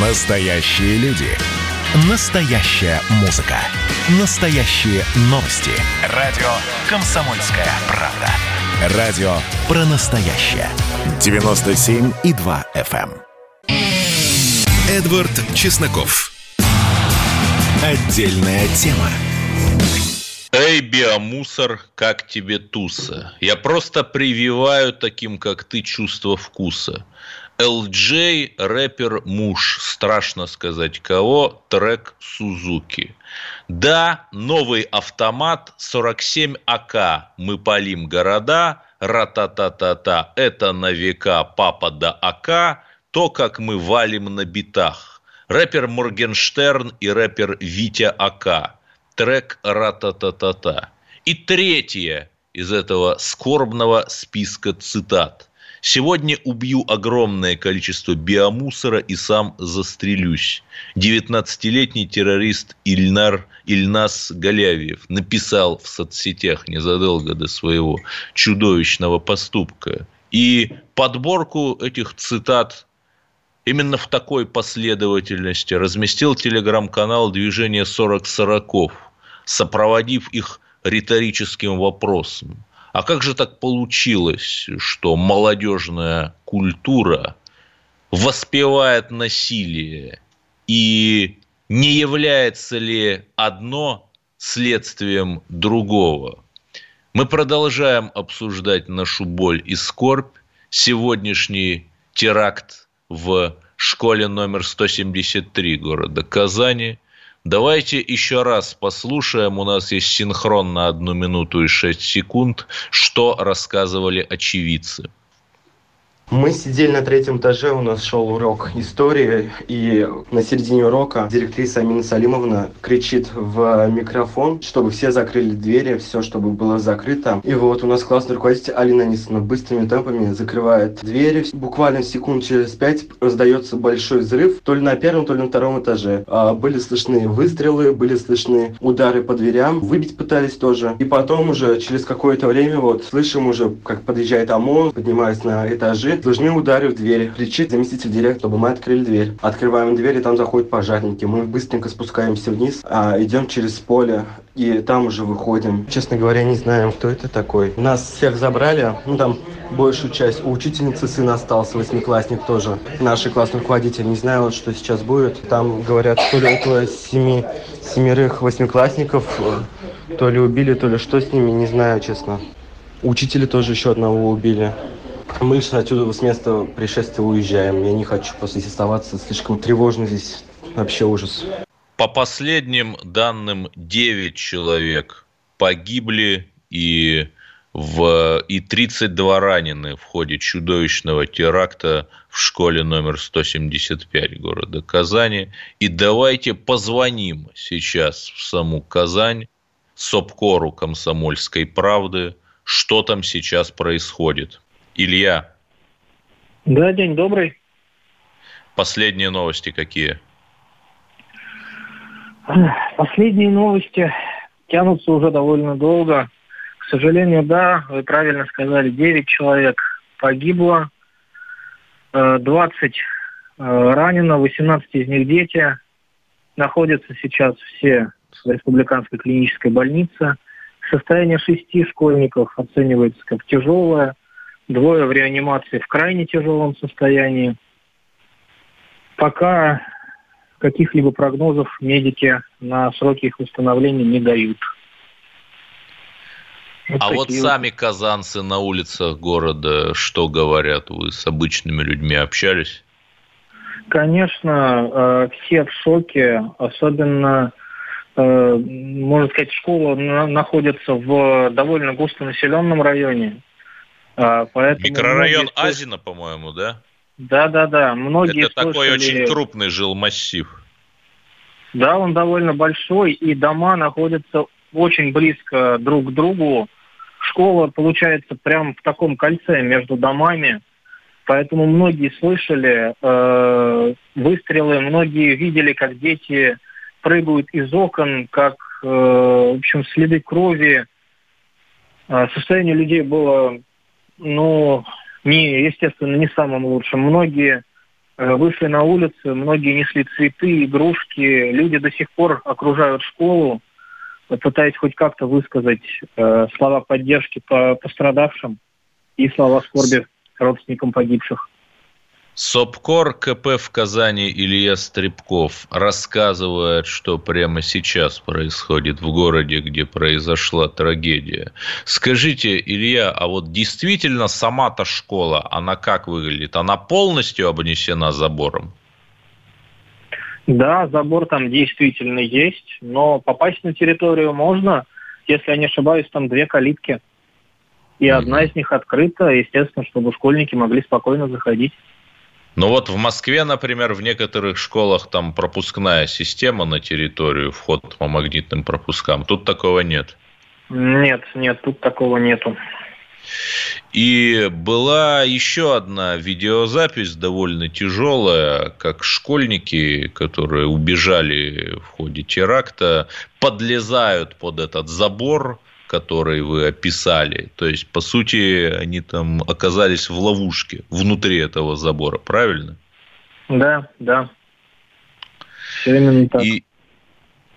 Настоящие люди. Настоящая музыка. Настоящие новости. Радио «Комсомольская правда». Радио про настоящее. 97,2 FM. эм. Эдвард Чесноков. Отдельная тема. Эй, биомусор, как тебе туса? Я просто прививаю таким, как ты, чувство вкуса. LJ, рэпер, муж, страшно сказать кого, трек Сузуки. Да, новый автомат 47 АК, мы палим города, ра-та-та-та-та, это на века папа да АК, то, как мы валим на битах. Рэпер Моргенштерн и рэпер Витя АК трек «Ра-та-та-та-та». И третье из этого скорбного списка цитат. Сегодня убью огромное количество биомусора и сам застрелюсь. 19-летний террорист Ильнар Ильнас Галявьев написал в соцсетях незадолго до своего чудовищного поступка. И подборку этих цитат именно в такой последовательности разместил телеграм-канал «Движение 40 сороков», сопроводив их риторическим вопросом. А как же так получилось, что молодежная культура воспевает насилие? И не является ли одно следствием другого? Мы продолжаем обсуждать нашу боль и скорбь. Сегодняшний теракт в школе номер 173 города Казани – Давайте еще раз послушаем. У нас есть синхрон на одну минуту и шесть секунд, что рассказывали очевидцы. Мы сидели на третьем этаже, у нас шел урок истории, и на середине урока директриса Амина Салимовна кричит в микрофон, чтобы все закрыли двери, все, чтобы было закрыто. И вот у нас классный руководитель Алина Нисовна быстрыми темпами закрывает двери. Буквально секунд через пять раздается большой взрыв, то ли на первом, то ли на втором этаже. А были слышны выстрелы, были слышны удары по дверям, выбить пытались тоже. И потом уже через какое-то время вот слышим уже, как подъезжает ОМОН, поднимаясь на этажи, должны ударить в дверь. Кричит заместитель директора, чтобы мы открыли дверь. Открываем дверь, и там заходят пожарники. Мы быстренько спускаемся вниз, а идем через поле, и там уже выходим. Честно говоря, не знаем, кто это такой. Нас всех забрали, ну там большую часть. У учительницы сын остался, восьмиклассник тоже. Наш классный руководитель, не знаю, вот, что сейчас будет. Там говорят, то ли около семи, семерых восьмиклассников, э, то ли убили, то ли что с ними, не знаю, честно. Учителя тоже еще одного убили. Мы же отсюда с места происшествия уезжаем. Я не хочу просто здесь оставаться. Слишком тревожно здесь. Вообще ужас. По последним данным, 9 человек погибли и, в, и 32 ранены в ходе чудовищного теракта в школе номер 175 города Казани. И давайте позвоним сейчас в саму Казань, СОПКОРу комсомольской правды, что там сейчас происходит. Илья. Да, день добрый. Последние новости какие? Последние новости тянутся уже довольно долго. К сожалению, да, вы правильно сказали, 9 человек погибло, 20 э, э, ранено, 18 из них дети. Находятся сейчас все в республиканской клинической больнице. Состояние шести школьников оценивается как тяжелое – двое в реанимации в крайне тяжелом состоянии. Пока каких-либо прогнозов медики на сроки их восстановления не дают. Вот а вот сами казанцы на улицах города что говорят? Вы с обычными людьми общались? Конечно, э, все в шоке, особенно, э, можно сказать, школа находится в довольно густонаселенном районе. А, поэтому Микрорайон многие... Азина, по-моему, да? Да, да, да. Многие Это слышали... такой очень крупный жилмассив. Да, он довольно большой, и дома находятся очень близко друг к другу. Школа получается прямо в таком кольце между домами, поэтому многие слышали э, выстрелы, многие видели, как дети прыгают из окон, как, э, в общем, следы крови. Э, состояние людей было ну, не, естественно, не самым лучшим. Многие э, вышли на улицы, многие несли цветы, игрушки, люди до сих пор окружают школу, пытаясь хоть как-то высказать э, слова поддержки по пострадавшим и слова скорби родственникам погибших. СОПКОР КП в Казани Илья Стребков рассказывает, что прямо сейчас происходит в городе, где произошла трагедия. Скажите, Илья, а вот действительно сама-то школа, она как выглядит? Она полностью обнесена забором? Да, забор там действительно есть, но попасть на территорию можно, если я не ошибаюсь, там две калитки. И mm-hmm. одна из них открыта, естественно, чтобы школьники могли спокойно заходить. Ну вот в Москве, например, в некоторых школах там пропускная система на территорию, вход по магнитным пропускам. Тут такого нет. Нет, нет, тут такого нету. И была еще одна видеозапись довольно тяжелая, как школьники, которые убежали в ходе теракта, подлезают под этот забор, который вы описали. То есть, по сути, они там оказались в ловушке внутри этого забора, правильно? Да, да. Все именно так. И,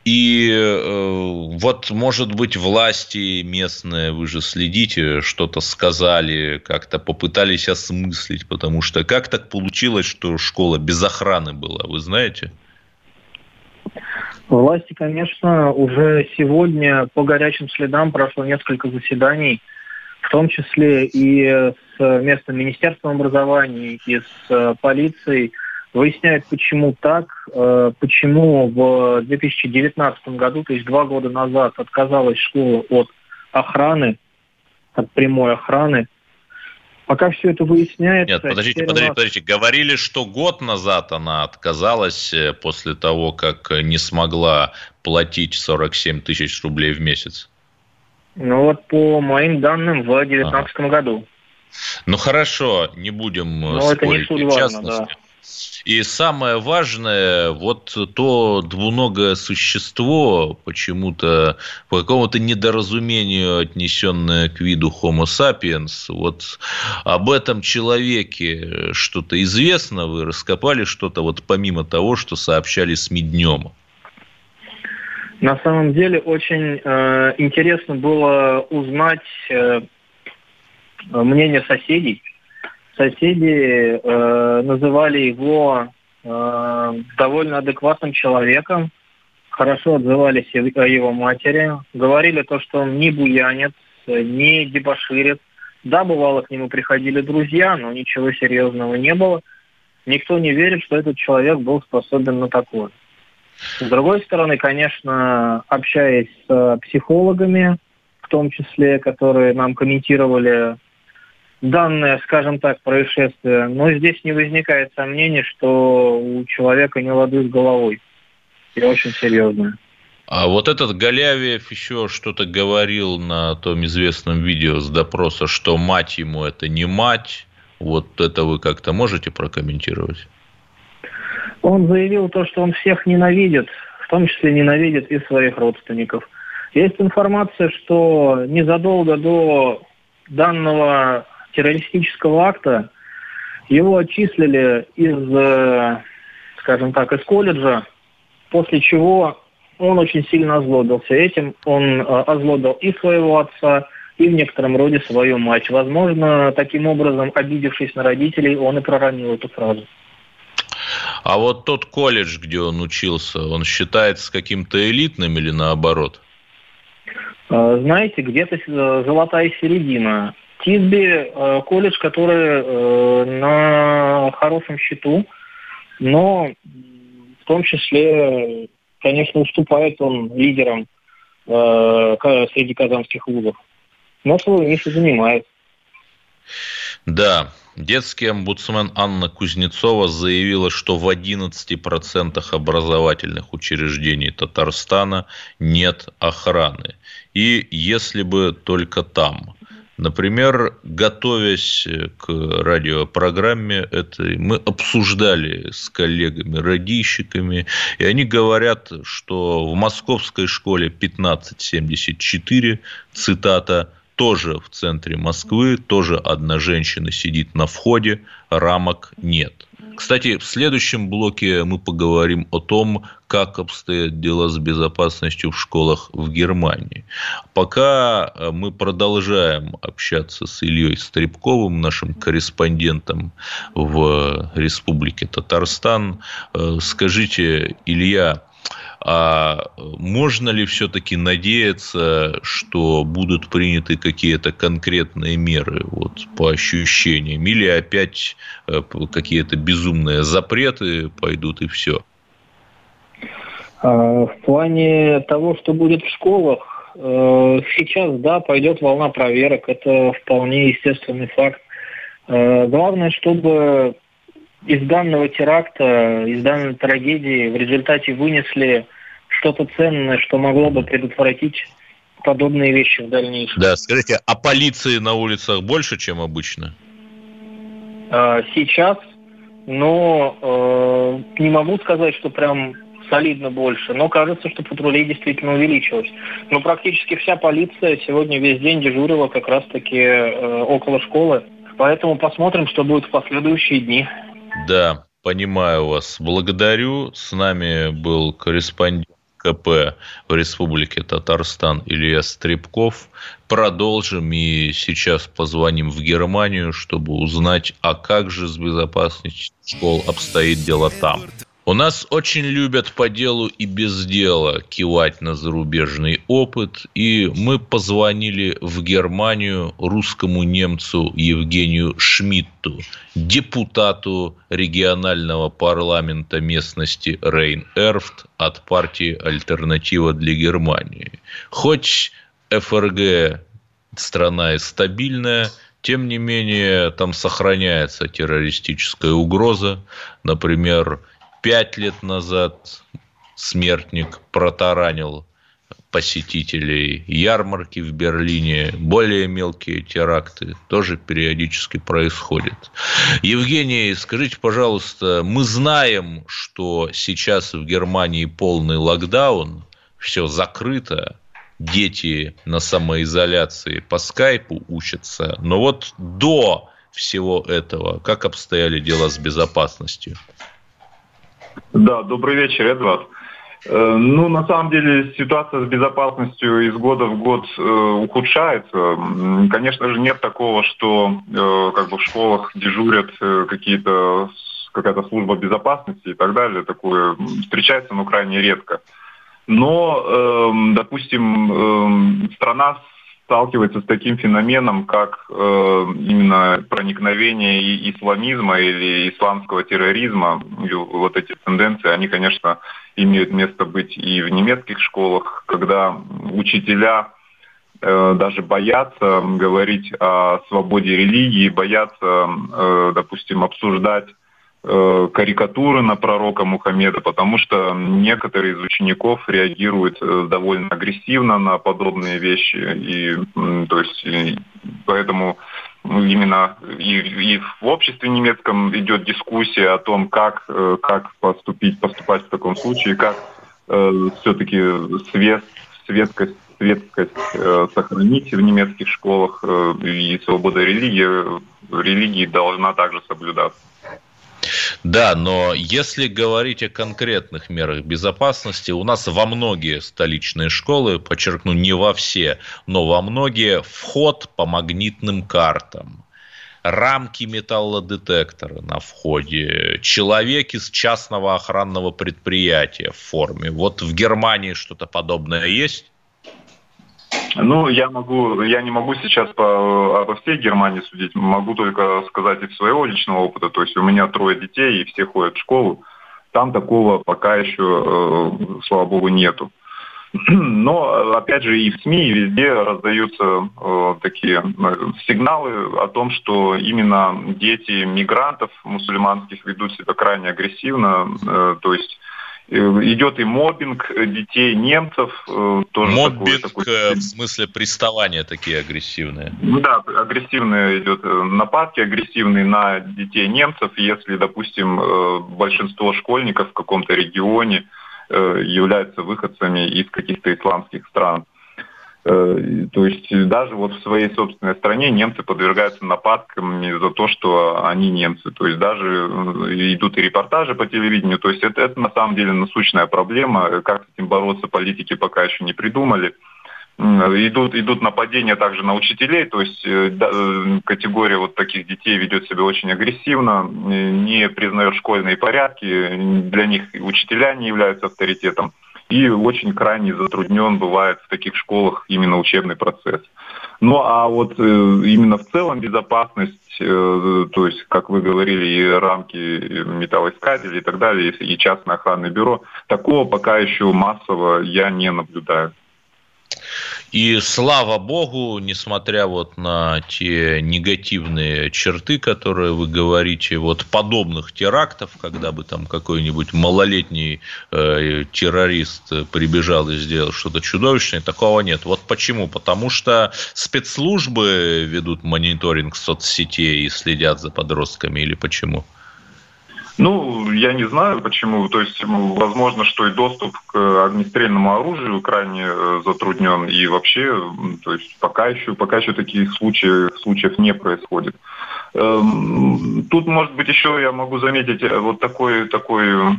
и э, вот, может быть, власти местные, вы же следите, что-то сказали, как-то попытались осмыслить, потому что как так получилось, что школа без охраны была, вы знаете? Власти, конечно, уже сегодня по горячим следам прошло несколько заседаний, в том числе и с местным министерством образования, и с э, полицией, выясняют, почему так, э, почему в 2019 году, то есть два года назад, отказалась школа от охраны, от прямой охраны, Пока все это выясняется... Нет, подождите, подождите, нас... подождите. Говорили, что год назад она отказалась э, после того, как не смогла платить 47 тысяч рублей в месяц. Ну вот по моим данным в 2019 ага. году. Ну хорошо, не будем э, Но спорить это не суть важно, да. И самое важное, вот то двуногое существо, почему-то по какому-то недоразумению отнесенное к виду Homo sapiens, вот об этом человеке что-то известно, вы раскопали что-то вот помимо того, что сообщали СМИ днем? На самом деле очень э, интересно было узнать э, мнение соседей соседи э, называли его э, довольно адекватным человеком, хорошо отзывались о его матери, говорили то, что он не буянец, не дебоширит. Да, бывало, к нему приходили друзья, но ничего серьезного не было. Никто не верит, что этот человек был способен на такое. С другой стороны, конечно, общаясь с психологами, в том числе, которые нам комментировали данное, скажем так, происшествие, но здесь не возникает сомнений, что у человека не лады с головой. И очень серьезное. А вот этот Галявиев еще что-то говорил на том известном видео с допроса, что мать ему это не мать. Вот это вы как-то можете прокомментировать? Он заявил то, что он всех ненавидит, в том числе ненавидит и своих родственников. Есть информация, что незадолго до данного террористического акта его отчислили из, э, скажем так, из колледжа, после чего он очень сильно озлобился. Этим он э, озлобил и своего отца, и в некотором роде свою мать. Возможно, таким образом, обидевшись на родителей, он и проронил эту фразу. А вот тот колледж, где он учился, он считается каким-то элитным или наоборот? Э, знаете, где-то золотая середина. Тисби э, колледж, который э, на хорошем счету, но в том числе, конечно, уступает он лидерам э, среди казанских вузов. Но свою нишу занимает. Да, детский омбудсмен Анна Кузнецова заявила, что в 11% образовательных учреждений Татарстана нет охраны. И если бы только там. Например, готовясь к радиопрограмме этой, мы обсуждали с коллегами-радищиками, и они говорят, что в московской школе 1574, цитата, тоже в центре Москвы, тоже одна женщина сидит на входе, рамок нет. Кстати, в следующем блоке мы поговорим о том, как обстоят дела с безопасностью в школах в Германии. Пока э, мы продолжаем общаться с Ильей Стребковым, нашим корреспондентом в Республике Татарстан. Э, скажите, Илья, а можно ли все-таки надеяться, что будут приняты какие-то конкретные меры вот, по ощущениям? Или опять э, какие-то безумные запреты пойдут и все? А, в плане того, что будет в школах, э, сейчас, да, пойдет волна проверок. Это вполне естественный факт. Э, главное, чтобы из данного теракта, из данной трагедии в результате вынесли что-то ценное, что могло бы предотвратить подобные вещи в дальнейшем. Да, скажите, а полиции на улицах больше, чем обычно? А, сейчас, но э, не могу сказать, что прям солидно больше, но кажется, что патрулей действительно увеличилось. Но практически вся полиция сегодня весь день дежурила как раз-таки э, около школы. Поэтому посмотрим, что будет в последующие дни. Да, понимаю вас. Благодарю. С нами был корреспондент КП в Республике Татарстан Илья Стребков. Продолжим и сейчас позвоним в Германию, чтобы узнать, а как же с безопасностью школ обстоит дело там. У нас очень любят по делу и без дела кивать на зарубежный опыт, и мы позвонили в Германию русскому немцу Евгению Шмидту, депутату регионального парламента местности Рейн-Эрфт от партии «Альтернатива для Германии». Хоть ФРГ страна и стабильная, тем не менее, там сохраняется террористическая угроза. Например, пять лет назад смертник протаранил посетителей ярмарки в Берлине, более мелкие теракты тоже периодически происходят. Евгений, скажите, пожалуйста, мы знаем, что сейчас в Германии полный локдаун, все закрыто, дети на самоизоляции по скайпу учатся, но вот до всего этого, как обстояли дела с безопасностью? Да, добрый вечер, Эдвард. Э, ну, на самом деле, ситуация с безопасностью из года в год э, ухудшается. Конечно же, нет такого, что э, как бы в школах дежурят э, какие-то какая-то служба безопасности и так далее. Такое встречается, но крайне редко. Но, э, допустим, э, страна сталкивается с таким феноменом, как э, именно проникновение и исламизма или исламского терроризма. И вот эти тенденции, они, конечно, имеют место быть и в немецких школах, когда учителя э, даже боятся говорить о свободе религии, боятся, э, допустим, обсуждать карикатуры на пророка Мухаммеда, потому что некоторые из учеников реагируют э, довольно агрессивно на подобные вещи. И, то есть, и, поэтому именно и, и в обществе немецком идет дискуссия о том, как, э, как поступить, поступать в таком случае, как э, все-таки свет, светскость светскость э, сохранить в немецких школах э, и свобода религии, религии должна также соблюдаться. Да, но если говорить о конкретных мерах безопасности, у нас во многие столичные школы, подчеркну, не во все, но во многие вход по магнитным картам рамки металлодетектора на входе, человек из частного охранного предприятия в форме. Вот в Германии что-то подобное есть? Ну, я могу, я не могу сейчас по, обо всей Германии судить, могу только сказать из своего личного опыта. То есть у меня трое детей, и все ходят в школу. Там такого пока еще, э, слава богу, нету. Но, опять же, и в СМИ, и везде раздаются э, такие э, сигналы о том, что именно дети мигрантов мусульманских ведут себя крайне агрессивно. Э, то есть идет и мобинг детей немцев. Э, тоже мобинг такой, такой... Э, в смысле приставания такие агрессивные? Ну да, агрессивные идет нападки, агрессивные на детей немцев. Если, допустим, большинство школьников в каком-то регионе являются выходцами из каких-то исламских стран. Э, то есть даже вот в своей собственной стране немцы подвергаются нападкам за то, что они немцы. То есть даже э, идут и репортажи по телевидению. То есть это, это на самом деле насущная проблема. Как с этим бороться политики пока еще не придумали. Идут, идут нападения также на учителей, то есть э, категория вот таких детей ведет себя очень агрессивно, не признает школьные порядки, для них учителя не являются авторитетом и очень крайне затруднен бывает в таких школах именно учебный процесс. Ну а вот э, именно в целом безопасность, э, то есть, как вы говорили, и рамки металлоискателей и так далее, и частное охранное бюро, такого пока еще массово я не наблюдаю. И слава богу, несмотря вот на те негативные черты, которые вы говорите, вот подобных терактов, когда бы там какой-нибудь малолетний э, террорист прибежал и сделал что-то чудовищное, такого нет. Вот почему? Потому что спецслужбы ведут мониторинг соцсетей и следят за подростками или почему? Ну, я не знаю почему. То есть, возможно, что и доступ к огнестрельному оружию крайне э, затруднен. И вообще, то есть, пока еще, пока еще таких случаев, случаев не происходит. Эм, тут, может быть, еще я могу заметить э, вот такое, такое,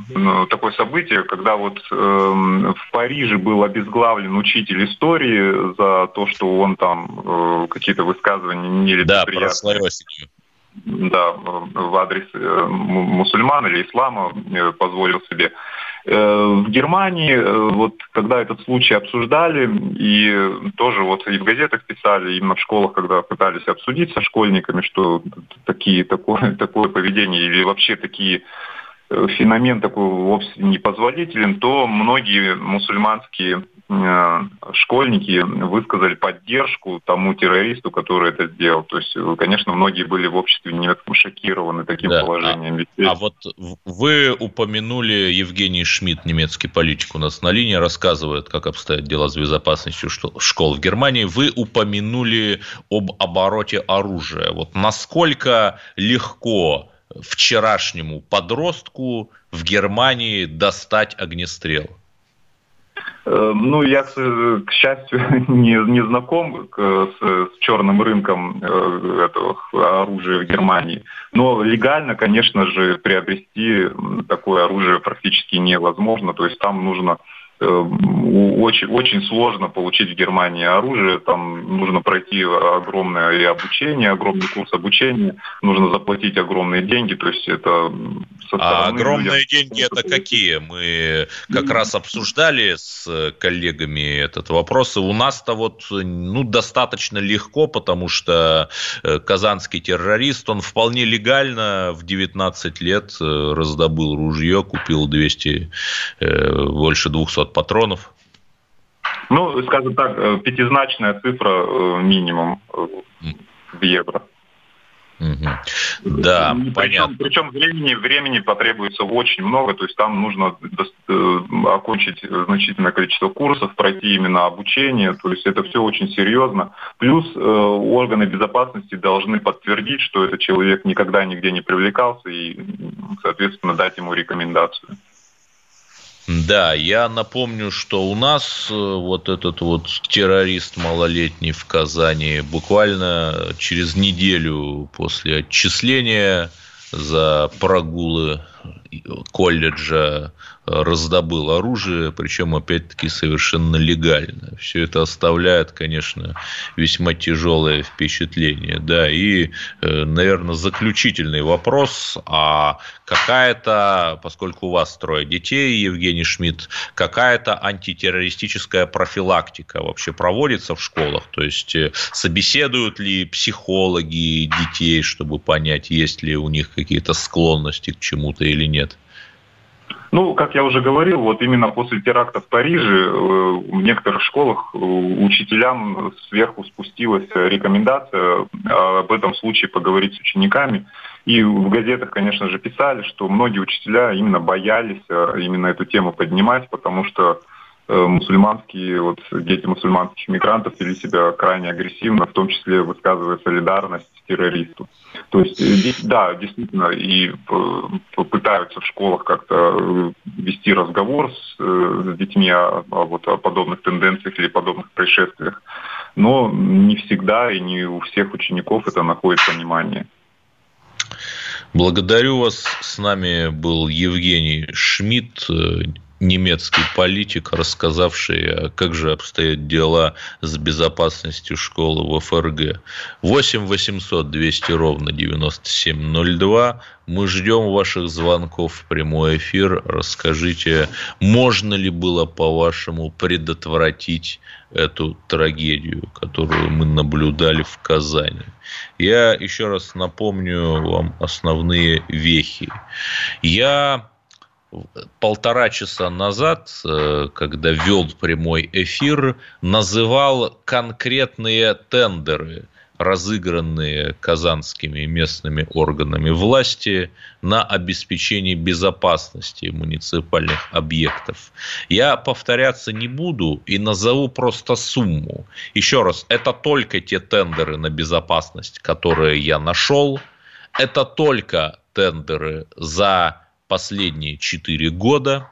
такое событие, когда вот эм, в Париже был обезглавлен учитель истории за то, что он там э, какие-то высказывания нелицеприятные. Да, про да, в адрес э, мусульман или ислама э, позволил себе. Э, в Германии, вот когда этот случай обсуждали, и тоже вот и в газетах писали, именно в школах, когда пытались обсудить со школьниками, что такие, такое, такое поведение или вообще такие феномен такой вовсе непозволителен, то многие мусульманские школьники высказали поддержку тому террористу, который это сделал. То есть, конечно, многие были в обществе немецком шокированы таким да. положением. А, а вот вы упомянули Евгений Шмидт, немецкий политик, у нас на линии рассказывает, как обстоят дела с безопасностью школ в Германии. Вы упомянули об обороте оружия. Вот насколько легко вчерашнему подростку в Германии достать огнестрел? Э, ну, я, к счастью, не, не знаком с, с черным рынком э, этого оружия в Германии. Но легально, конечно же, приобрести такое оружие практически невозможно. То есть там нужно Э, очень, очень сложно получить в Германии оружие, там нужно пройти огромное и обучение, огромный курс обучения, нужно заплатить огромные деньги, то есть это А огромные людям... деньги это какие? Мы как раз обсуждали с коллегами этот вопрос, и у нас-то вот ну, достаточно легко, потому что э, казанский террорист, он вполне легально в 19 лет э, раздобыл ружье, купил 200, больше 200 патронов? Ну, скажем так, э, пятизначная цифра э, минимум э, в евро. Угу. Да, причем, понятно. Причем времени, времени потребуется очень много, то есть там нужно окончить значительное количество курсов, пройти именно обучение, то есть это все очень серьезно. Плюс э, органы безопасности должны подтвердить, что этот человек никогда нигде не привлекался и, соответственно, дать ему рекомендацию. Да, я напомню, что у нас э, вот этот вот террорист малолетний в Казани буквально через неделю после отчисления за прогулы колледжа раздобыл оружие, причем, опять-таки, совершенно легально. Все это оставляет, конечно, весьма тяжелое впечатление. Да, и, э, наверное, заключительный вопрос, а какая-то, поскольку у вас трое детей, Евгений Шмидт, какая-то антитеррористическая профилактика вообще проводится в школах? То есть, э, собеседуют ли психологи детей, чтобы понять, есть ли у них какие-то склонности к чему-то или нет? Ну, как я уже говорил, вот именно после теракта в Париже э, в некоторых школах э, учителям сверху спустилась рекомендация об этом случае поговорить с учениками. И в газетах, конечно же, писали, что многие учителя именно боялись э, именно эту тему поднимать, потому что Э, мусульманские, вот дети мусульманских мигрантов вели себя крайне агрессивно, в том числе высказывая солидарность террористу. То есть, э, да, действительно, и пытаются в школах как-то э, вести разговор с, с детьми о, о, вот, о подобных тенденциях или подобных происшествиях, но не всегда и не у всех учеников это находит понимание. Благодарю вас. С нами был Евгений Шмидт, немецкий политик, рассказавший, как же обстоят дела с безопасностью школы в ФРГ. 8 800 200 ровно 9702. Мы ждем ваших звонков в прямой эфир. Расскажите, можно ли было, по-вашему, предотвратить эту трагедию, которую мы наблюдали в Казани. Я еще раз напомню вам основные вехи. Я полтора часа назад, э, когда вел прямой эфир, называл конкретные тендеры, разыгранные казанскими местными органами власти на обеспечение безопасности муниципальных объектов. Я повторяться не буду и назову просто сумму. Еще раз, это только те тендеры на безопасность, которые я нашел. Это только тендеры за последние 4 года.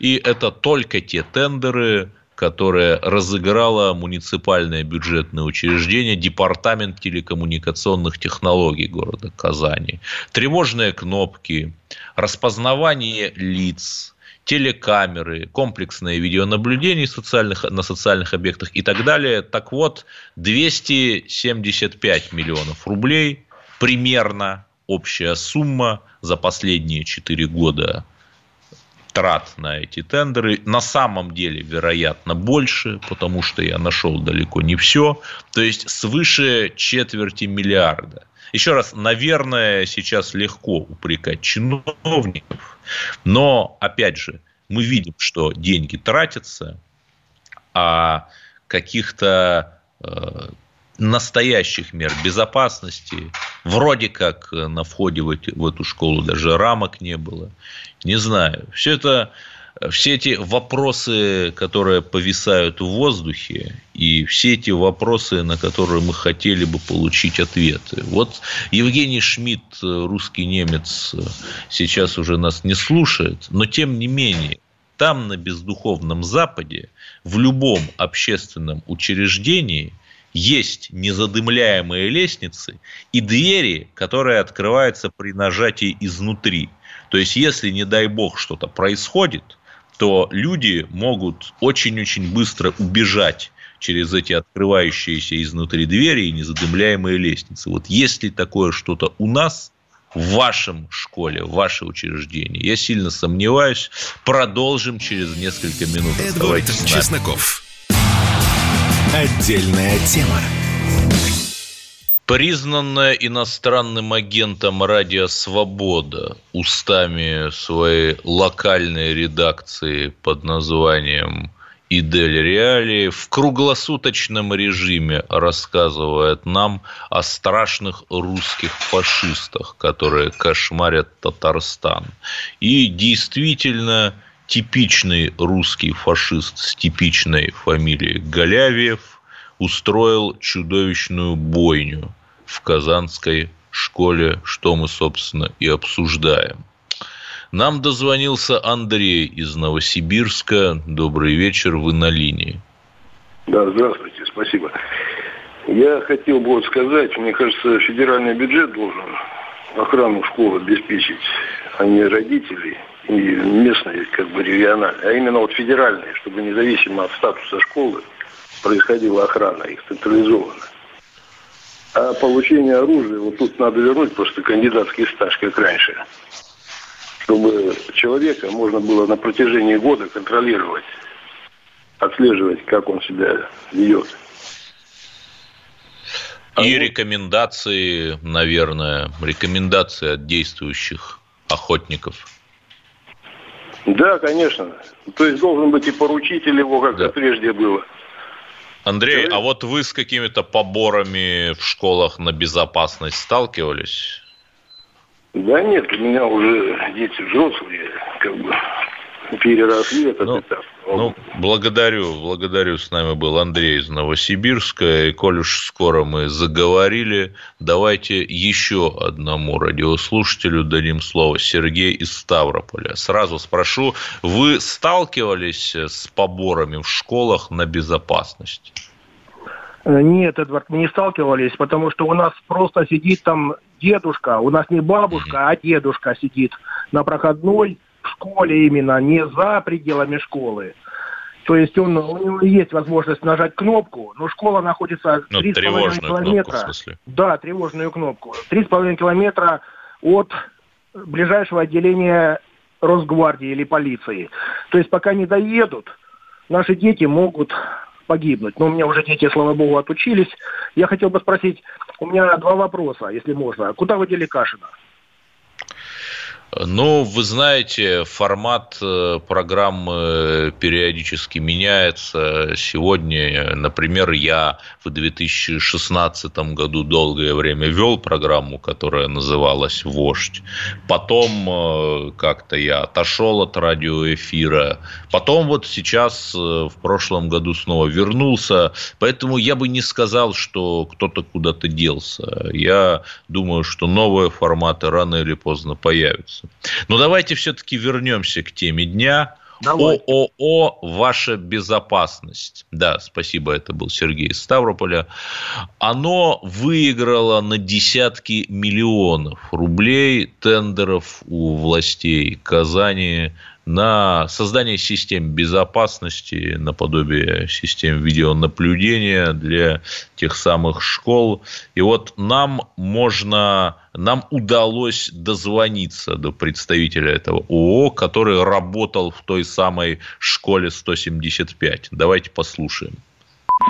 И это только те тендеры, которые разыграло муниципальное бюджетное учреждение Департамент телекоммуникационных технологий города Казани. Тревожные кнопки, распознавание лиц, телекамеры, комплексное видеонаблюдение социальных, на социальных объектах и так далее. Так вот, 275 миллионов рублей примерно общая сумма за последние 4 года трат на эти тендеры. На самом деле, вероятно, больше, потому что я нашел далеко не все. То есть свыше четверти миллиарда. Еще раз, наверное, сейчас легко упрекать чиновников, но, опять же, мы видим, что деньги тратятся, а каких-то э, настоящих мер безопасности. Вроде как э, на входе в, эти, в эту школу даже рамок не было. Не знаю. Все это э, все эти вопросы, которые повисают в воздухе, и все эти вопросы, на которые мы хотели бы получить ответы. Вот Евгений Шмидт, э, русский немец, сейчас уже нас не слушает, но тем не менее, там, на бездуховном Западе, в любом общественном учреждении – есть незадымляемые лестницы и двери, которые открываются при нажатии изнутри. То есть, если, не дай бог, что-то происходит, то люди могут очень-очень быстро убежать через эти открывающиеся изнутри двери и незадымляемые лестницы. Вот есть ли такое что-то у нас, в вашем школе, в ваше учреждении? Я сильно сомневаюсь. Продолжим через несколько минут. Эдвард Чесноков. Отдельная тема. Признанная иностранным агентом «Радио Свобода» устами своей локальной редакции под названием Идель Реалии в круглосуточном режиме рассказывает нам о страшных русских фашистах, которые кошмарят Татарстан. И действительно, типичный русский фашист с типичной фамилией Голявиев устроил чудовищную бойню в Казанской школе, что мы, собственно, и обсуждаем. Нам дозвонился Андрей из Новосибирска. Добрый вечер, вы на линии. Да, здравствуйте, спасибо. Я хотел бы вот сказать, мне кажется, федеральный бюджет должен охрану школы обеспечить, а не родителей – местные, как бы региональные, а именно вот федеральные, чтобы независимо от статуса школы происходила охрана их централизованно. А получение оружия, вот тут надо вернуть просто кандидатский стаж, как раньше, чтобы человека можно было на протяжении года контролировать, отслеживать, как он себя ведет. И рекомендации, наверное, рекомендации от действующих охотников – да, конечно. То есть должен быть и поручитель его, как да. прежде было. Андрей, Человек... а вот вы с какими-то поборами в школах на безопасность сталкивались? Да нет, у меня уже дети взрослые, как бы переросли этот ну, этап. Ну, благодарю, благодарю. С нами был Андрей из Новосибирска. И коль уж скоро мы заговорили, давайте еще одному радиослушателю дадим слово. Сергей из Ставрополя. Сразу спрошу, вы сталкивались с поборами в школах на безопасность? Э, нет, Эдвард, мы не сталкивались, потому что у нас просто сидит там дедушка, у нас не бабушка, а дедушка сидит на проходной в школе именно, не за пределами школы. То есть он, у него есть возможность нажать кнопку, но школа находится ну, 3,5 километра. Кнопку, да, тревожную кнопку. 3,5 километра от ближайшего отделения Росгвардии или полиции. То есть пока не доедут, наши дети могут погибнуть. Но у меня уже дети, слава богу, отучились. Я хотел бы спросить, у меня два вопроса, если можно. Куда вы дели Кашина? Ну, вы знаете, формат э, программы периодически меняется. Сегодня, например, я в 2016 году долгое время вел программу, которая называлась «Вождь». Потом э, как-то я отошел от радиоэфира. Потом вот сейчас, э, в прошлом году снова вернулся. Поэтому я бы не сказал, что кто-то куда-то делся. Я думаю, что новые форматы рано или поздно появятся вопросы. Но давайте все-таки вернемся к теме дня. Давай. ООО «Ваша безопасность». Да, спасибо, это был Сергей из Ставрополя. Оно выиграло на десятки миллионов рублей тендеров у властей Казани на создание систем безопасности, наподобие систем видеонаблюдения для тех самых школ. И вот нам можно, нам удалось дозвониться до представителя этого ООО, который работал в той самой школе 175. Давайте послушаем.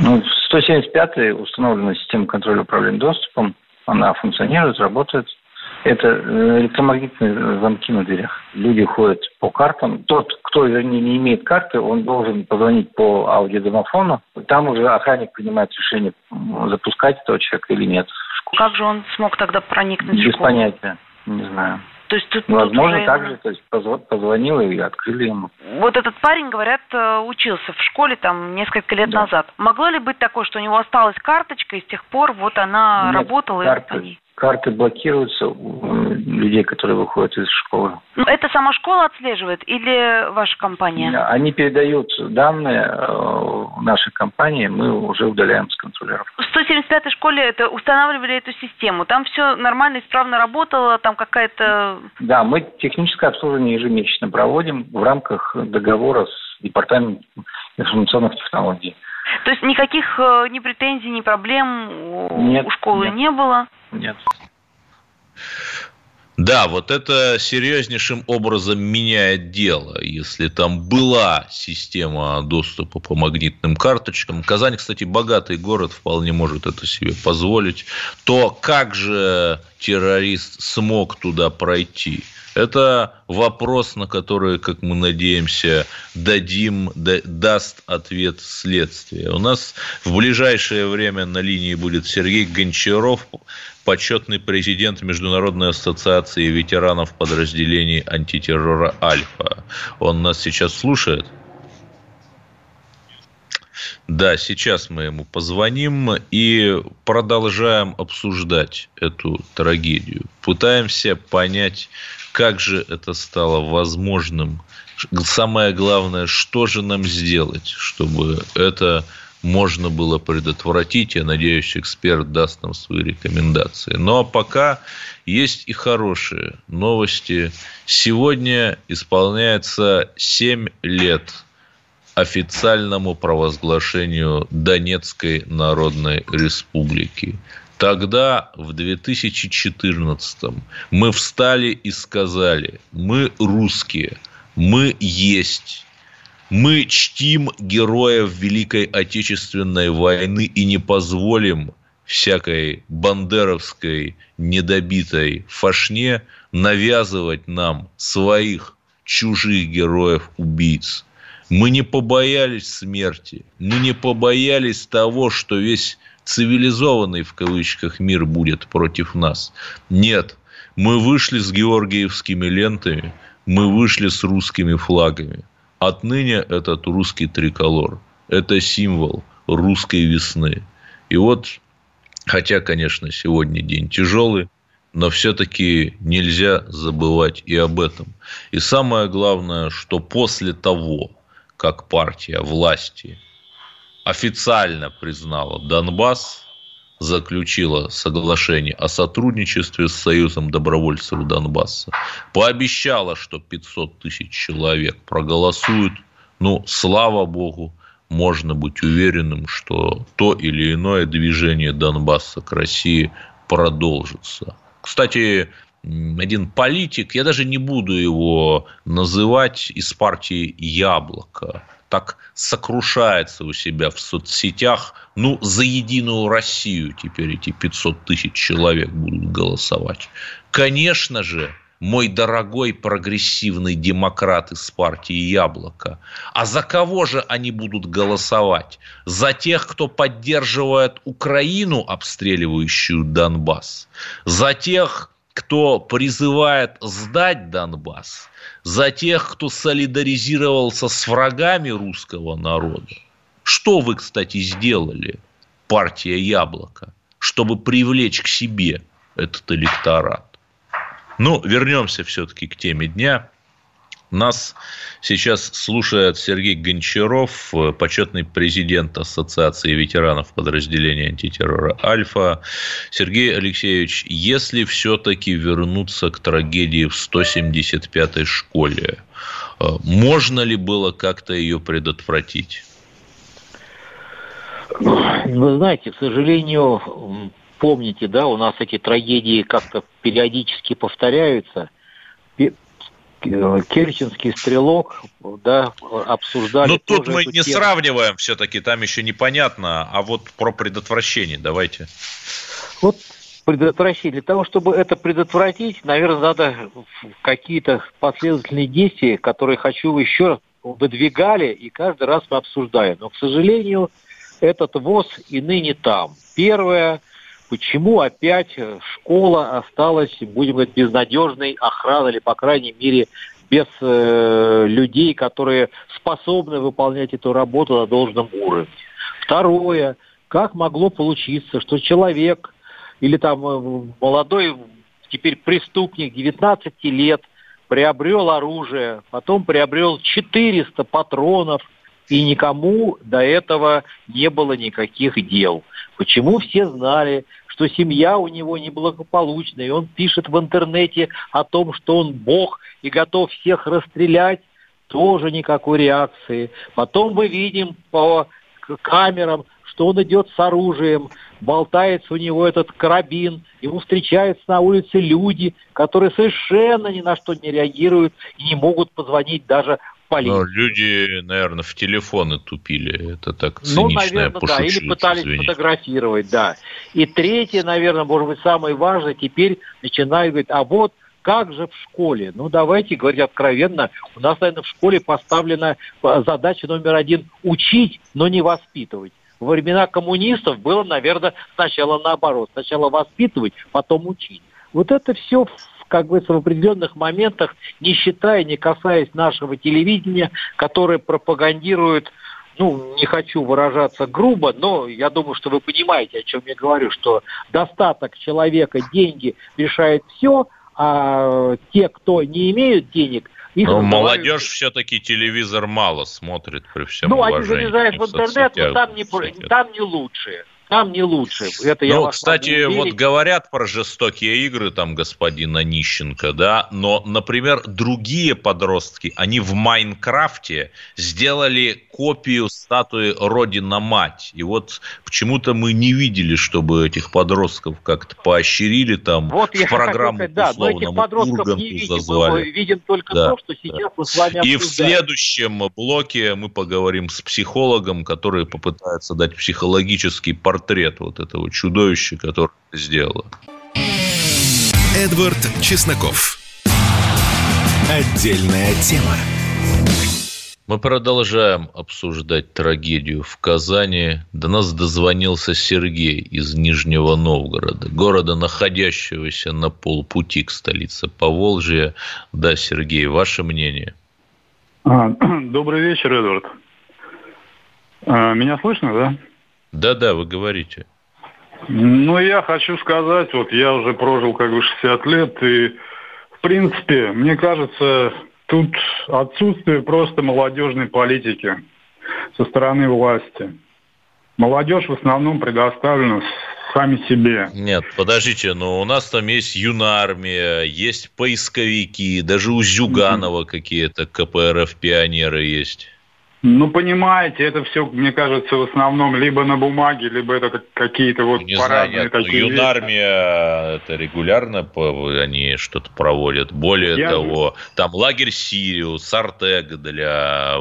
Ну, в 175-й установлена система контроля управления доступом. Она функционирует, работает. Это э, электромагнитные замки на дверях. Люди ходят по картам. Тот, кто, вернее, не имеет карты, он должен позвонить по аудиодомофону. Там уже охранник принимает решение, запускать этого человека или нет. Как же он смог тогда проникнуть Без в школу? понятия, не знаю. То есть тут, Возможно, тут уже... так же, то есть позвонил и открыли ему. Вот этот парень, говорят, э, учился в школе там несколько лет да. назад. Могло ли быть такое, что у него осталась карточка, и с тех пор вот она Нет, работала? Карты, и карты блокируются у людей, которые выходят из школы. Ну, это сама школа отслеживает или ваша компания? Они передают данные э, нашей компании, мы уже удаляем с контроллеров. В 175-й школе это устанавливали эту систему. Там все нормально, исправно работало, там какая-то... Да, мы техническое обслуживание ежемесячно проводим в рамках договора с Департаментом информационных технологий. То есть никаких э, ни претензий, ни проблем нет, у школы нет. не было? Нет. Да, вот это серьезнейшим образом меняет дело. Если там была система доступа по магнитным карточкам, Казань, кстати, богатый город, вполне может это себе позволить, то как же террорист смог туда пройти? Это вопрос, на который, как мы надеемся, дадим, да, даст ответ следствие. У нас в ближайшее время на линии будет Сергей Гончаров, почетный президент Международной ассоциации ветеранов подразделений антитеррора «Альфа». Он нас сейчас слушает? Да, сейчас мы ему позвоним и продолжаем обсуждать эту трагедию. Пытаемся понять, как же это стало возможным? Самое главное, что же нам сделать, чтобы это можно было предотвратить. Я надеюсь, эксперт даст нам свои рекомендации. Ну, а пока есть и хорошие новости. Сегодня исполняется 7 лет официальному провозглашению Донецкой Народной Республики. Тогда, в 2014 мы встали и сказали, мы русские, мы есть. Мы чтим героев Великой Отечественной войны и не позволим всякой бандеровской недобитой фашне навязывать нам своих чужих героев-убийц. Мы не побоялись смерти, мы не побоялись того, что весь цивилизованный в кавычках мир будет против нас. Нет, мы вышли с георгиевскими лентами, мы вышли с русскими флагами. Отныне этот русский триколор – это символ русской весны. И вот, хотя, конечно, сегодня день тяжелый, но все-таки нельзя забывать и об этом. И самое главное, что после того, как партия власти официально признала Донбасс, заключила соглашение о сотрудничестве с Союзом добровольцев Донбасса, пообещала, что 500 тысяч человек проголосуют, ну, слава богу, можно быть уверенным, что то или иное движение Донбасса к России продолжится. Кстати, один политик, я даже не буду его называть из партии «Яблоко», так сокрушается у себя в соцсетях, ну, за единую Россию теперь эти 500 тысяч человек будут голосовать. Конечно же, мой дорогой прогрессивный демократ из партии «Яблоко». А за кого же они будут голосовать? За тех, кто поддерживает Украину, обстреливающую Донбасс? За тех, кто призывает сдать Донбасс? За тех, кто солидаризировался с врагами русского народа? Что вы, кстати, сделали, партия «Яблоко», чтобы привлечь к себе этот электорат? Ну, вернемся все-таки к теме дня. Нас сейчас слушает Сергей Гончаров, почетный президент Ассоциации ветеранов подразделения антитеррора «Альфа». Сергей Алексеевич, если все-таки вернуться к трагедии в 175-й школе, э, можно ли было как-то ее предотвратить? Вы знаете, к сожалению, помните, да, у нас эти трагедии как-то периодически повторяются. Керченский стрелок, да, обсуждали. Ну, тут мы не тему. сравниваем все-таки, там еще непонятно, а вот про предотвращение давайте. Вот предотвращение. Для того, чтобы это предотвратить, наверное, надо какие-то последовательные действия, которые хочу еще выдвигали, и каждый раз мы обсуждаем. Но, к сожалению, этот ВОЗ и ныне там. Первое – почему опять школа осталась, будем говорить, безнадежной охраной или, по крайней мере, без э, людей, которые способны выполнять эту работу на должном уровне. Второе, как могло получиться, что человек или там э, молодой теперь преступник 19 лет приобрел оружие, потом приобрел 400 патронов, и никому до этого не было никаких дел. Почему все знали, что семья у него неблагополучная, и он пишет в интернете о том, что он бог и готов всех расстрелять, тоже никакой реакции. Потом мы видим по камерам, что он идет с оружием, болтается у него этот карабин, ему встречаются на улице люди, которые совершенно ни на что не реагируют и не могут позвонить даже полиции. Но люди, наверное, в телефоны тупили. Это так цинично. Ну, наверное, да. Или пытались извините. фотографировать, да. И третье, наверное, может быть, самое важное, теперь начинают говорить, а вот как же в школе? Ну, давайте говорить откровенно. У нас, наверное, в школе поставлена задача номер один – учить, но не воспитывать. Во времена коммунистов было, наверное, сначала наоборот. Сначала воспитывать, потом учить. Вот это все как говорится, в определенных моментах, не считая, не касаясь нашего телевидения, которое пропагандирует ну, не хочу выражаться грубо, но я думаю, что вы понимаете, о чем я говорю, что достаток человека, деньги решает все, а те, кто не имеют денег, их но молодежь все-таки телевизор мало смотрит при всем Ну, они залезают в интернет, но там не, там не лучше там не лучше. Это я ну, кстати, вот говорят про жестокие игры, там, господина Нищенко, да, но, например, другие подростки, они в Майнкрафте сделали копию статуи Родина-Мать. И вот почему-то мы не видели, чтобы этих подростков как-то поощрили там вот в программу сказать, да, но этих подростков не видим, зазвали. мы видим только да, то, что сейчас да. мы с вами обсуждаем. И в следующем блоке мы поговорим с психологом, который попытается дать психологический портрет портрет вот этого чудовища, которое сделала. Эдвард Чесноков. Отдельная тема. Мы продолжаем обсуждать трагедию в Казани. До нас дозвонился Сергей из Нижнего Новгорода, города, находящегося на полпути к столице Поволжья. Да, Сергей, ваше мнение? А, добрый вечер, Эдвард. А, меня слышно, да? Да-да, вы говорите. Ну, я хочу сказать, вот я уже прожил как бы 60 лет, и, в принципе, мне кажется, тут отсутствие просто молодежной политики со стороны власти. Молодежь в основном предоставлена сами себе. Нет, подождите, но у нас там есть юнармия, есть поисковики, даже у Зюганова mm-hmm. какие-то КПРФ-пионеры есть. Ну, понимаете, это все, мне кажется, в основном либо на бумаге, либо это какие-то вот не парадные знаю, нет, такие Юнармия, это регулярно они что-то проводят. Более Я... того, там лагерь Сириус, Сартег для...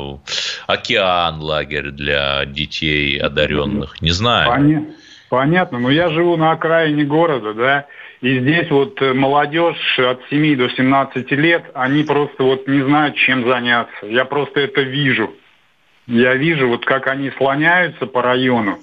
Океан лагерь для детей одаренных. Не знаю. Понятно. Понятно, но я живу на окраине города, да, и здесь вот э, молодежь от 7 до 17 лет, они просто вот не знают, чем заняться. Я просто это вижу. Я вижу, вот как они слоняются по району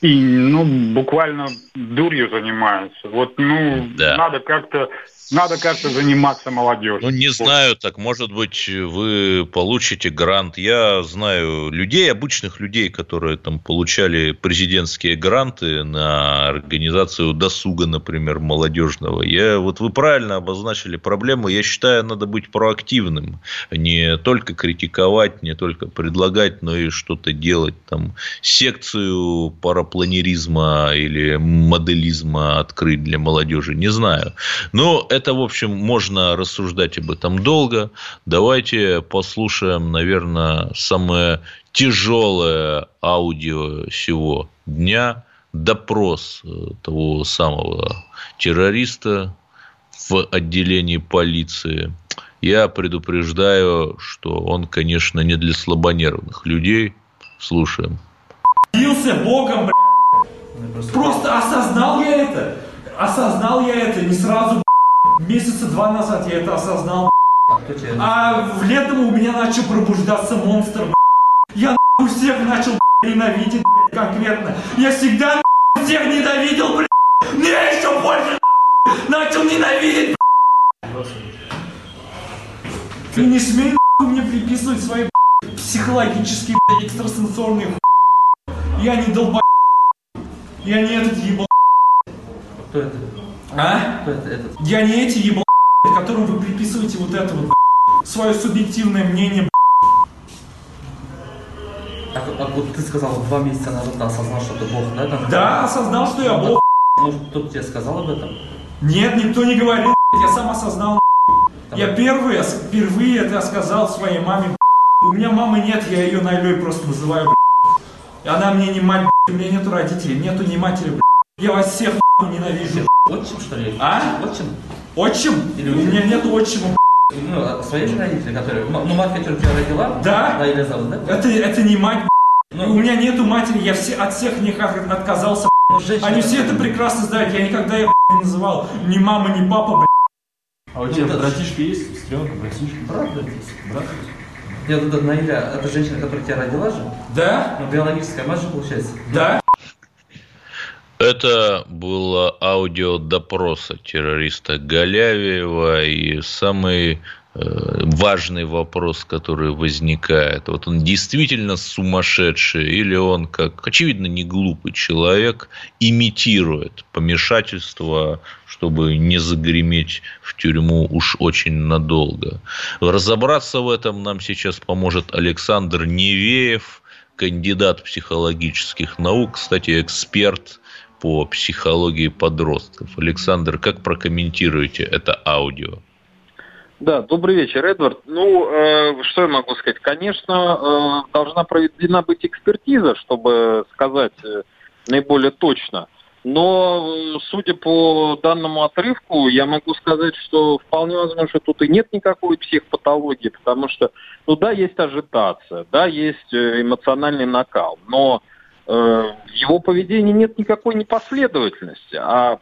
и, ну, буквально дурью занимаются. Вот, ну, да. надо как-то надо как-то заниматься молодежью. Ну, не знаю, так, может быть, вы получите грант. Я знаю людей, обычных людей, которые там получали президентские гранты на организацию досуга, например, молодежного. Я, вот вы правильно обозначили проблему. Я считаю, надо быть проактивным. Не только критиковать, не только предлагать, но и что-то делать. Там секцию парапланеризма или моделизма открыть для молодежи. Не знаю. Но это в общем, можно рассуждать об этом долго. Давайте послушаем, наверное, самое тяжелое аудио всего дня. Допрос э, того самого террориста в отделении полиции. Я предупреждаю, что он, конечно, не для слабонервных людей. Слушаем. Бился Богом, блядь. Просто осознал я это. Осознал я это не сразу, Месяца два назад я это осознал. А в летом у меня начал пробуждаться монстр. Я у всех начал ненавидеть конкретно. Я всегда всех ненавидел, блядь. Но я еще больше начал ненавидеть. Ты не смей мне приписывать свои психологические экстрасенсорные Я не долбоеб. Я не этот ебал. Кто это? А? Этот? Я не эти ебал, которым вы приписываете вот это вот, свое субъективное мнение, а, а вот ты сказал, два месяца назад ты осознал, что ты Бог, да? Там, да, осознал, что я Бог. Может, кто-то тебе сказал об этом? Нет, никто не говорил, я сам осознал. Там... Я первый, впервые это сказал своей маме. У меня мамы нет, я ее Найлей просто называю. Она мне не мать, у меня нету родителей, нету ни матери. Я вас всех ненавижу. Отчим, что ли? А? Отчим? Отчим? Или у, меня нет отчима. Ну, а свои же родители, которые... Ну, мать, которая тебя родила? Да. Да, или зовут, да? Это, это не мать, ну, У меня нету матери, я все, от всех них отказался, ну, Они все это прекрасно знают, я никогда их не называл ни мама, ни папа, блядь. А у тебя ну, братишки есть, сестренка, братишки? Брат, брат, брат. Я тут Наиля, это женщина, которая тебя родила же? Да. Ну, биологическая мать же получается? Да. Это было аудио допроса террориста Галявиева и самый э, важный вопрос, который возникает. Вот он действительно сумасшедший или он, как очевидно, не глупый человек, имитирует помешательство, чтобы не загреметь в тюрьму уж очень надолго. Разобраться в этом нам сейчас поможет Александр Невеев, кандидат психологических наук, кстати, эксперт по психологии подростков. Александр, как прокомментируете это аудио? Да, добрый вечер, Эдвард. Ну, э, что я могу сказать? Конечно, э, должна проведена быть экспертиза, чтобы сказать э, наиболее точно. Но, э, судя по данному отрывку, я могу сказать, что вполне возможно, что тут и нет никакой психопатологии, потому что, ну да, есть ажитация, да, есть э, эмоциональный накал, но его поведении нет никакой непоследовательности. А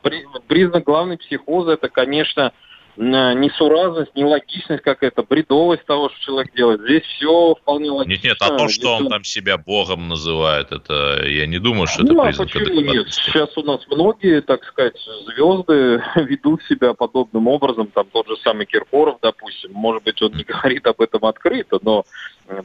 признак главной психоза это, конечно, несуразность, нелогичность какая-то, бредовость того, что человек делает. Здесь все вполне логично. Нет, нет, а то, что он там себя богом называет, это я не думаю, что это ну, а признак почему нет? Сейчас у нас многие, так сказать, звезды ведут себя подобным образом. Там тот же самый Киркоров, допустим. Может быть, он не говорит об этом открыто, но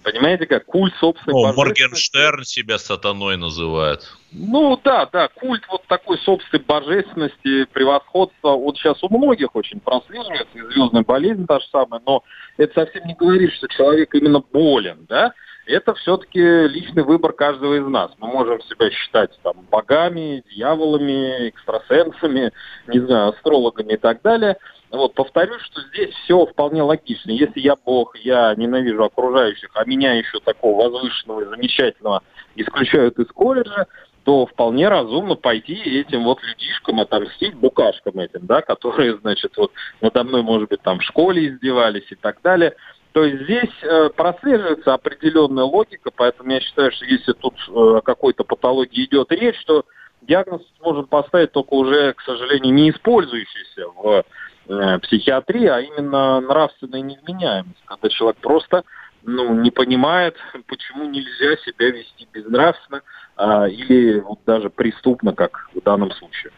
Понимаете, как культ собственной ну, Моргенштерн себя сатаной называет. Ну да, да, культ вот такой собственной божественности, превосходства, вот сейчас у многих очень прослеживается, и звездная болезнь та же самая, но это совсем не говорит, что человек именно болен, да, это все-таки личный выбор каждого из нас. Мы можем себя считать там богами, дьяволами, экстрасенсами, не знаю, астрологами и так далее. Вот, повторюсь, что здесь все вполне логично. Если я бог, я ненавижу окружающих, а меня еще такого возвышенного и замечательного исключают из колледжа, то вполне разумно пойти этим вот людишкам отомстить, букашкам этим, да, которые, значит, вот надо мной, может быть, там в школе издевались и так далее. То есть здесь э, прослеживается определенная логика, поэтому я считаю, что если тут э, о какой-то патологии идет речь, то диагноз можно поставить только уже, к сожалению, не использующийся в э, психиатрии, а именно нравственная невменяемость, когда человек просто ну, не понимает, почему нельзя себя вести безнравственно а, или вот даже преступно, как в данном случае.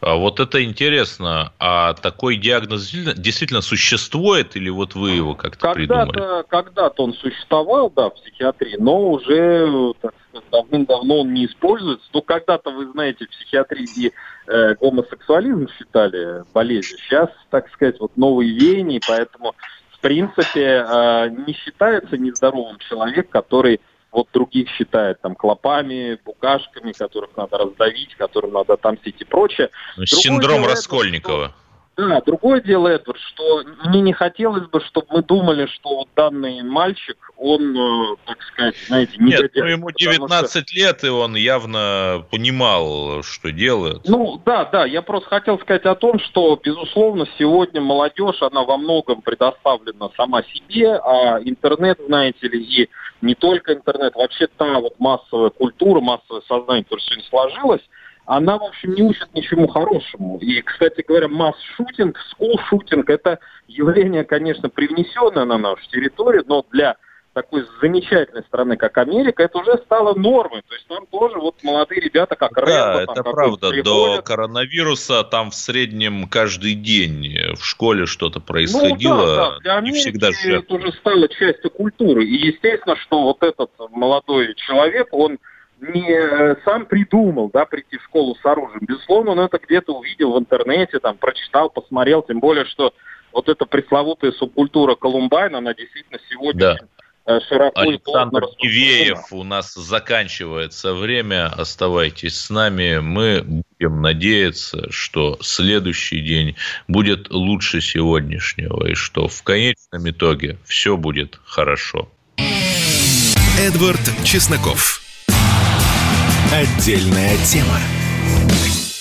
А вот это интересно. А такой диагноз действительно существует или вот вы его как-то когда-то, придумали? Когда-то он существовал, да, в психиатрии, но уже давным-давно он не используется. Ну, когда-то, вы знаете, в психиатрии э, гомосексуализм считали болезнью. Сейчас, так сказать, вот новые веяния, поэтому, в принципе, э, не считается нездоровым человек, который вот других считает там клопами, букашками, которых надо раздавить, которым надо отомстить и прочее. Ну, синдром дело, Раскольникова. Да, другое дело, Эдвард, что мне не хотелось бы, чтобы мы думали, что вот данный мальчик, он, э, так сказать, знаете, не Нет, ну ему 19 что... лет, и он явно понимал, что делает. Ну, да, да, я просто хотел сказать о том, что, безусловно, сегодня молодежь, она во многом предоставлена сама себе, а интернет, знаете ли, и не только интернет, вообще та вот массовая культура, массовое сознание, которое сегодня сложилось, она, в общем, не учит ничему хорошему. И, кстати говоря, масс-шутинг, скул-шутинг – это явление, конечно, привнесенное на нашу территорию, но для такой замечательной страны, как Америка, это уже стало нормой. То есть там тоже вот молодые ребята, как да, Рэмбо, это правда. До коронавируса там в среднем каждый день в школе что-то происходило. Ну, да, да. Для Америки всегда это уже стало частью культуры. И естественно, что вот этот молодой человек, он не э, сам придумал, да, прийти в школу с оружием. Безусловно, он это где-то увидел в интернете, там, прочитал, посмотрел, тем более, что вот эта пресловутая субкультура Колумбайна, она действительно сегодня да. Э, широко Александр и Кивеев у нас заканчивается время. Оставайтесь с нами. Мы будем надеяться, что следующий день будет лучше сегодняшнего и что в конечном итоге все будет хорошо. Эдвард Чесноков. Отдельная тема.